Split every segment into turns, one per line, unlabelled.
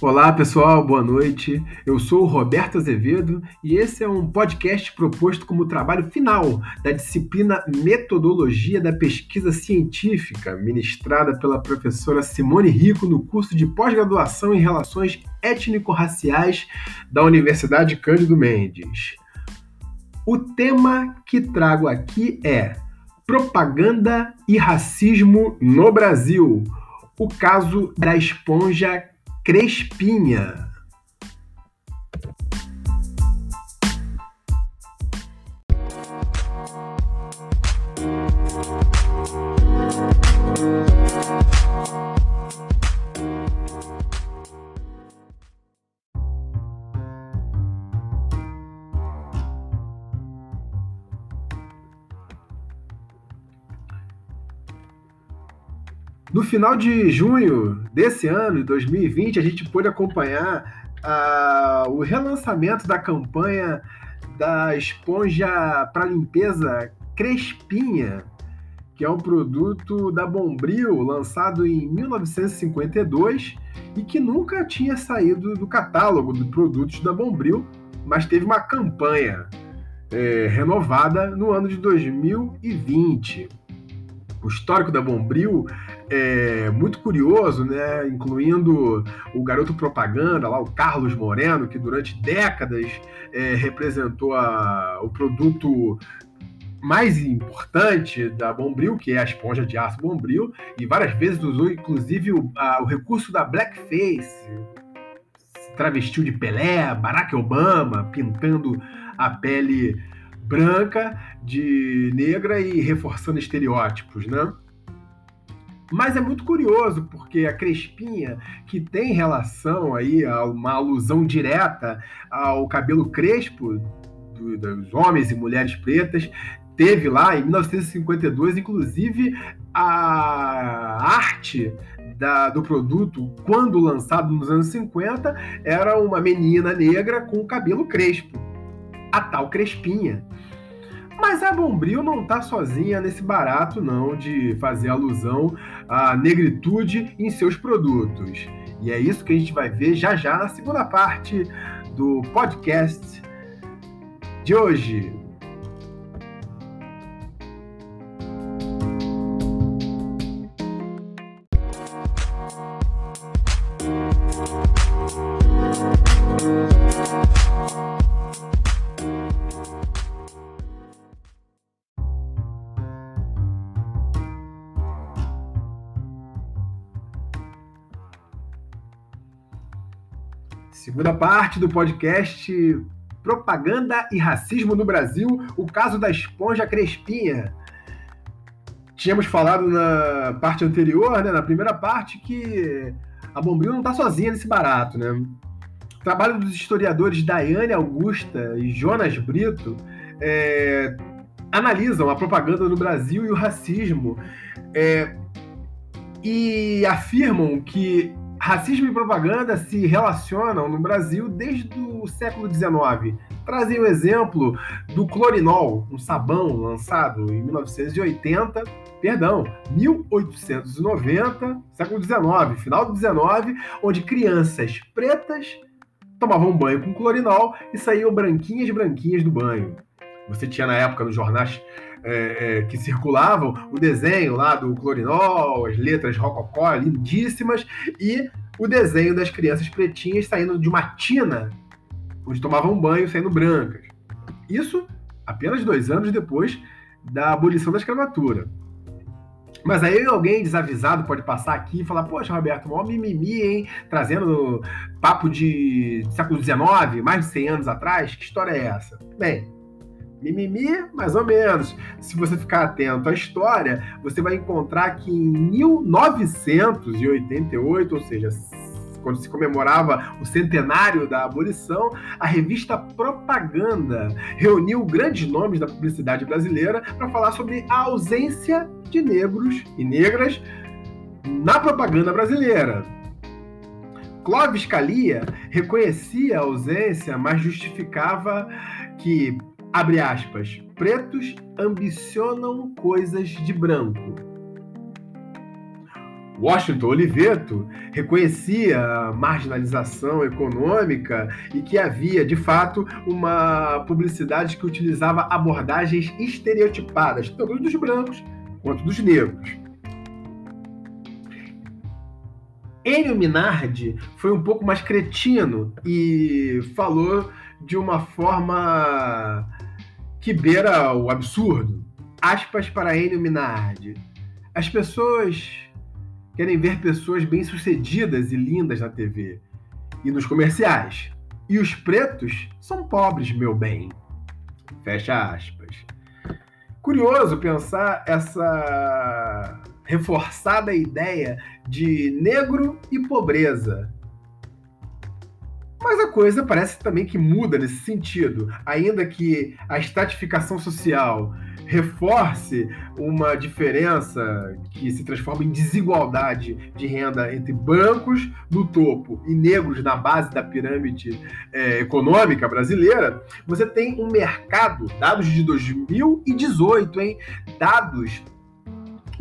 Olá pessoal, boa noite. Eu sou o Roberto Azevedo e esse é um podcast proposto como trabalho final da disciplina Metodologia da Pesquisa Científica, ministrada pela professora Simone Rico no curso de pós-graduação em Relações Étnico-Raciais da Universidade Cândido Mendes. O tema que trago aqui é Propaganda e Racismo no Brasil. O caso da esponja Crespinha. No final de junho desse ano, de 2020, a gente pôde acompanhar uh, o relançamento da campanha da esponja para limpeza Crespinha, que é um produto da Bombril, lançado em 1952 e que nunca tinha saído do catálogo de produtos da Bombril, mas teve uma campanha é, renovada no ano de 2020 o histórico da Bombril é muito curioso, né? Incluindo o garoto propaganda lá, o Carlos Moreno, que durante décadas é, representou a, o produto mais importante da Bombril, que é a esponja de aço Bombril, e várias vezes usou inclusive o, a, o recurso da blackface, travestiu de Pelé, Barack Obama, pintando a pele branca de negra e reforçando estereótipos, né? Mas é muito curioso, porque a Crespinha, que tem relação aí a uma alusão direta ao cabelo crespo do, dos homens e mulheres pretas, teve lá em 1952, inclusive, a arte da, do produto, quando lançado nos anos 50, era uma menina negra com cabelo crespo, a tal Crespinha. Mas a Bombril não está sozinha nesse barato, não, de fazer alusão à negritude em seus produtos. E é isso que a gente vai ver já já na segunda parte do podcast de hoje. Segunda parte do podcast Propaganda e Racismo no Brasil, o caso da esponja Crespinha. Tínhamos falado na parte anterior, né, na primeira parte, que a Bombril não está sozinha nesse barato, né? O trabalho dos historiadores Daiane Augusta e Jonas Brito é, analisam a propaganda no Brasil e o racismo é, e afirmam que Racismo e propaganda se relacionam no Brasil desde o século XIX. Trazem o exemplo do clorinol, um sabão lançado em 1980, perdão, 1890, século XIX, final do XIX, onde crianças pretas tomavam banho com clorinol e saíam branquinhas branquinhas do banho. Você tinha na época nos jornais é, é, que circulavam, o desenho lá do Clorinol, as letras rococó lindíssimas, e o desenho das crianças pretinhas saindo de uma tina onde tomavam banho, saindo brancas. Isso apenas dois anos depois da abolição da escravatura. Mas aí alguém desavisado pode passar aqui e falar: Poxa, Roberto, maior mimimi, hein? Trazendo papo de século XIX, mais de 100 anos atrás. Que história é essa? Bem, Mimimi, mais ou menos. Se você ficar atento à história, você vai encontrar que em 1988, ou seja, quando se comemorava o centenário da abolição, a revista Propaganda reuniu grandes nomes da publicidade brasileira para falar sobre a ausência de negros e negras na propaganda brasileira. Clóvis Calia reconhecia a ausência, mas justificava que abre aspas, pretos ambicionam coisas de branco. Washington Oliveto reconhecia a marginalização econômica e que havia, de fato, uma publicidade que utilizava abordagens estereotipadas, tanto dos brancos quanto dos negros. Enio Minardi foi um pouco mais cretino e falou de uma forma que beira o absurdo. Aspas para Enio Minardi. As pessoas querem ver pessoas bem-sucedidas e lindas na TV e nos comerciais. E os pretos são pobres, meu bem. Fecha aspas. Curioso pensar essa reforçada ideia de negro e pobreza. Mas a coisa parece também que muda nesse sentido, ainda que a estratificação social reforce uma diferença que se transforma em desigualdade de renda entre brancos no topo e negros na base da pirâmide é, econômica brasileira, você tem um mercado, dados de 2018, hein? Dados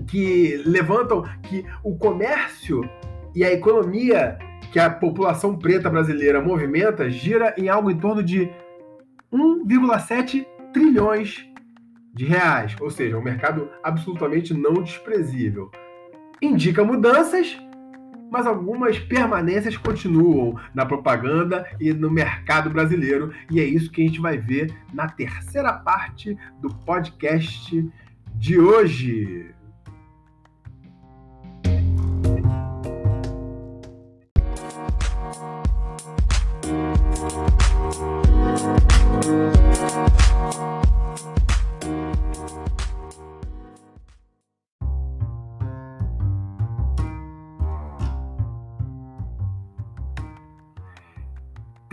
que levantam que o comércio e a economia que a população preta brasileira movimenta gira em algo em torno de 1,7 trilhões de reais, ou seja, um mercado absolutamente não desprezível. Indica mudanças, mas algumas permanências continuam na propaganda e no mercado brasileiro, e é isso que a gente vai ver na terceira parte do podcast de hoje.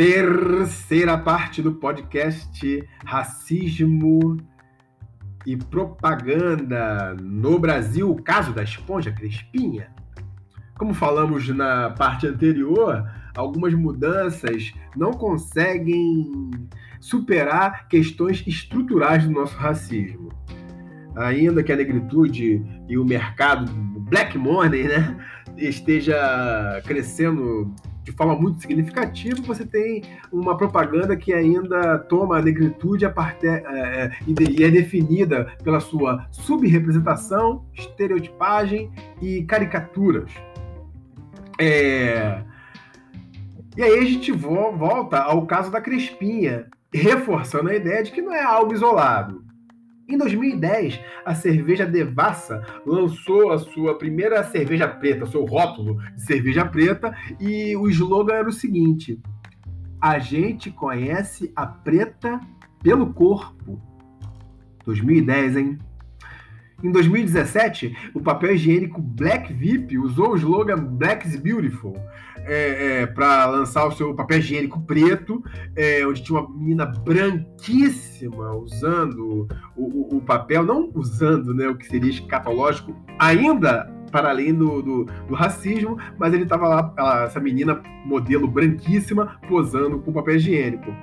Terceira parte do podcast Racismo e Propaganda no Brasil, o caso da esponja crespinha. Como falamos na parte anterior, algumas mudanças não conseguem superar questões estruturais do nosso racismo. Ainda que a negritude e o mercado black money né, esteja crescendo de forma muito significativa, você tem uma propaganda que ainda toma a negritude a partir, é, é e é definida pela sua subrepresentação, estereotipagem e caricaturas. É... E aí a gente volta ao caso da Crespinha, reforçando a ideia de que não é algo isolado. Em 2010, a cerveja Devassa lançou a sua primeira cerveja preta, seu rótulo de cerveja preta, e o slogan era o seguinte: A gente conhece a preta pelo corpo. 2010, hein? Em 2017, o papel higiênico Black VIP usou o slogan Black is Beautiful é, é, para lançar o seu papel higiênico preto, é, onde tinha uma menina branquíssima usando o, o, o, papel, não usando né, o que seria escatológico, ainda para além do, do, do racismo, mas ele estava lá, ela, essa menina modelo branquíssima, posando com papel higiênico.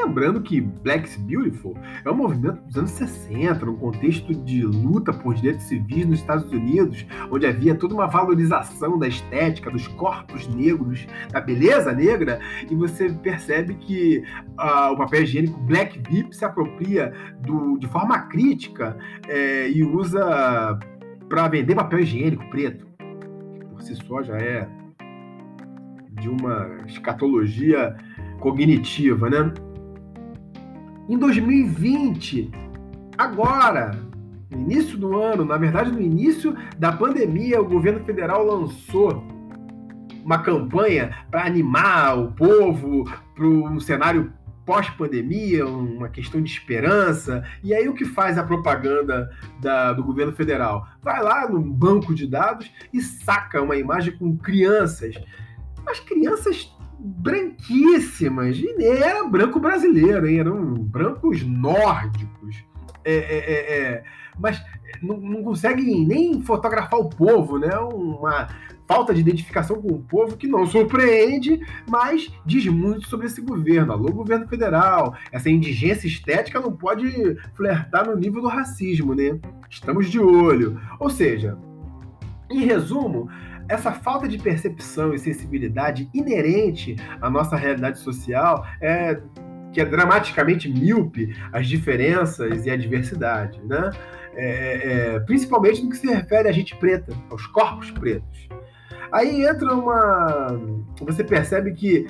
Lembrando que Black's Beautiful é um movimento dos anos 60, num contexto de luta por direitos civis nos Estados Unidos, onde havia toda uma valorização da estética, dos corpos negros, da beleza negra, e você percebe que uh, o papel higiênico Black VIP se apropria do, de forma crítica é, e usa para vender papel higiênico preto, por si só já é de uma escatologia cognitiva, né? Em 2020, agora, no início do ano, na verdade, no início da pandemia, o governo federal lançou uma campanha para animar o povo para um cenário pós-pandemia, uma questão de esperança. E aí o que faz a propaganda da, do governo federal? Vai lá no banco de dados e saca uma imagem com crianças. As crianças branquíssimas. E era branco brasileiro, hein? eram brancos nórdicos. É, é, é, é, mas não, não conseguem nem fotografar o povo, né? Uma falta de identificação com o povo que não surpreende, mas diz muito sobre esse governo. Alô, governo federal. Essa indigência estética não pode flertar no nível do racismo, né? Estamos de olho. Ou seja, Em resumo, essa falta de percepção e sensibilidade inerente à nossa realidade social é que é dramaticamente míope as diferenças e a diversidade, né? É, é, principalmente no que se refere à gente preta, aos corpos pretos. Aí entra uma. Você percebe que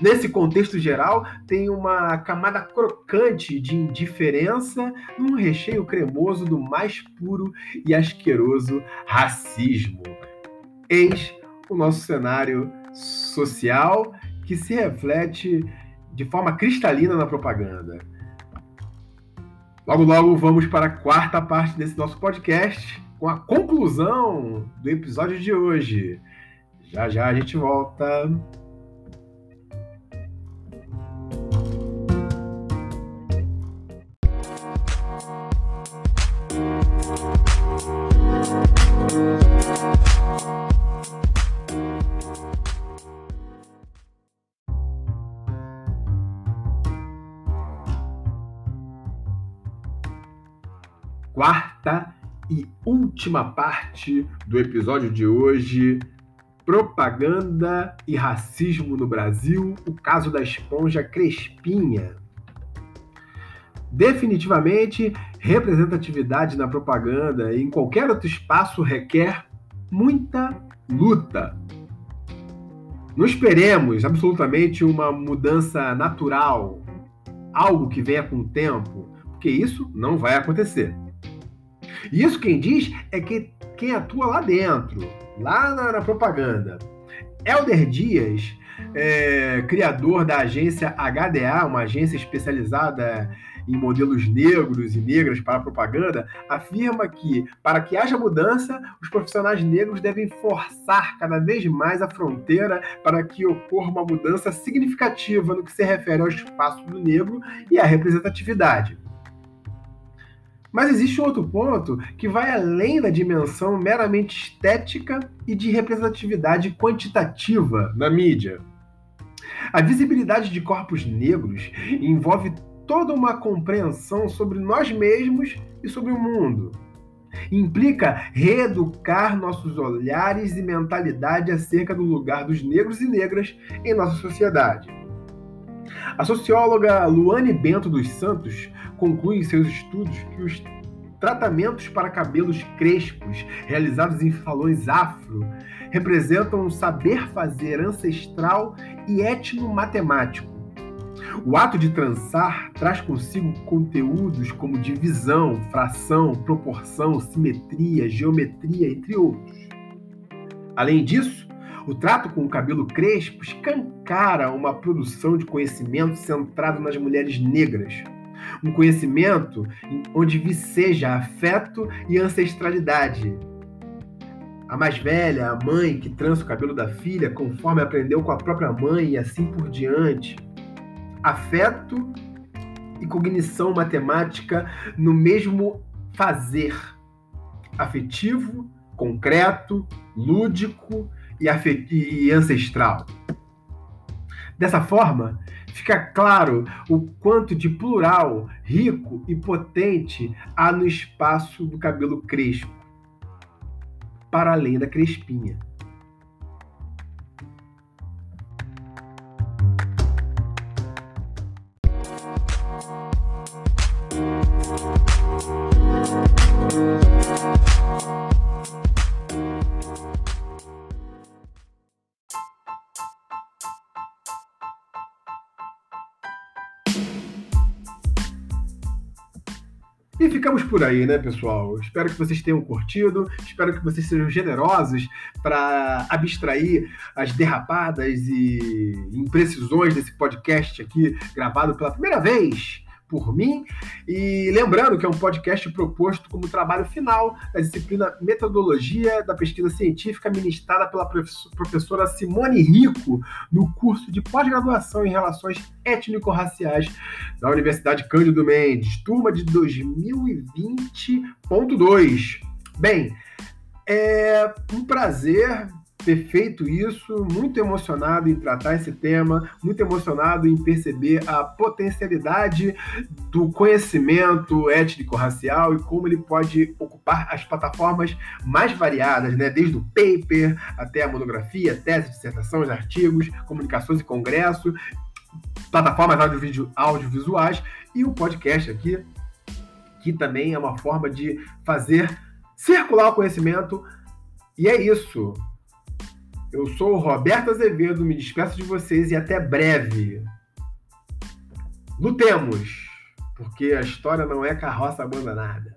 nesse contexto geral tem uma camada crocante de indiferença num recheio cremoso do mais puro e asqueroso racismo. Eis o nosso cenário social que se reflete de forma cristalina na propaganda. Logo, logo vamos para a quarta parte desse nosso podcast com a conclusão do episódio de hoje. Já já a gente volta. Quarta e última parte do episódio de hoje: propaganda e racismo no Brasil, o caso da esponja Crespinha. Definitivamente, representatividade na propaganda e em qualquer outro espaço requer muita luta. Não esperemos absolutamente uma mudança natural, algo que venha com o tempo, porque isso não vai acontecer. Isso quem diz é que quem atua lá dentro, lá na, na propaganda. Elder Dias, é, criador da agência HDA, uma agência especializada em modelos negros e negras para propaganda, afirma que, para que haja mudança, os profissionais negros devem forçar cada vez mais a fronteira para que ocorra uma mudança significativa no que se refere ao espaço do negro e à representatividade. Mas existe outro ponto que vai além da dimensão meramente estética e de representatividade quantitativa na mídia. A visibilidade de corpos negros envolve toda uma compreensão sobre nós mesmos e sobre o mundo. Implica reeducar nossos olhares e mentalidade acerca do lugar dos negros e negras em nossa sociedade. A socióloga Luane Bento dos Santos conclui em seus estudos que os tratamentos para cabelos crespos realizados em salões afro representam um saber fazer ancestral e etnomatemático. O ato de trançar traz consigo conteúdos como divisão, fração, proporção, simetria, geometria, entre outros. Além disso, o trato com o cabelo crespo escancara uma produção de conhecimento centrado nas mulheres negras, um conhecimento onde viceja afeto e ancestralidade. A mais velha, a mãe que trança o cabelo da filha conforme aprendeu com a própria mãe e assim por diante. Afeto e cognição matemática no mesmo fazer. Afetivo, concreto, lúdico e, e ancestral. Dessa forma, fica claro o quanto de plural, rico e potente há no espaço do cabelo crespo, para além da crespinha. E ficamos por aí, né, pessoal? Espero que vocês tenham curtido, espero que vocês sejam generosos para abstrair as derrapadas e imprecisões desse podcast aqui, gravado pela primeira vez por mim. E lembrando que é um podcast proposto como trabalho final da disciplina Metodologia da Pesquisa Científica, ministrada pela professora Simone Rico, no curso de pós-graduação em Relações Étnico-Raciais da Universidade Cândido Mendes, turma de 2020.2. Bem, é um prazer ter feito isso, muito emocionado em tratar esse tema, muito emocionado em perceber a potencialidade do conhecimento étnico-racial e como ele pode ocupar as plataformas mais variadas, né? desde o paper até a monografia, tese, dissertações, artigos, comunicações e congresso, plataformas audiovisuais e o podcast aqui, que também é uma forma de fazer circular o conhecimento. E é isso. Eu sou o Roberto Azevedo, me despeço de vocês e até breve. Lutemos, porque a história não é carroça abandonada.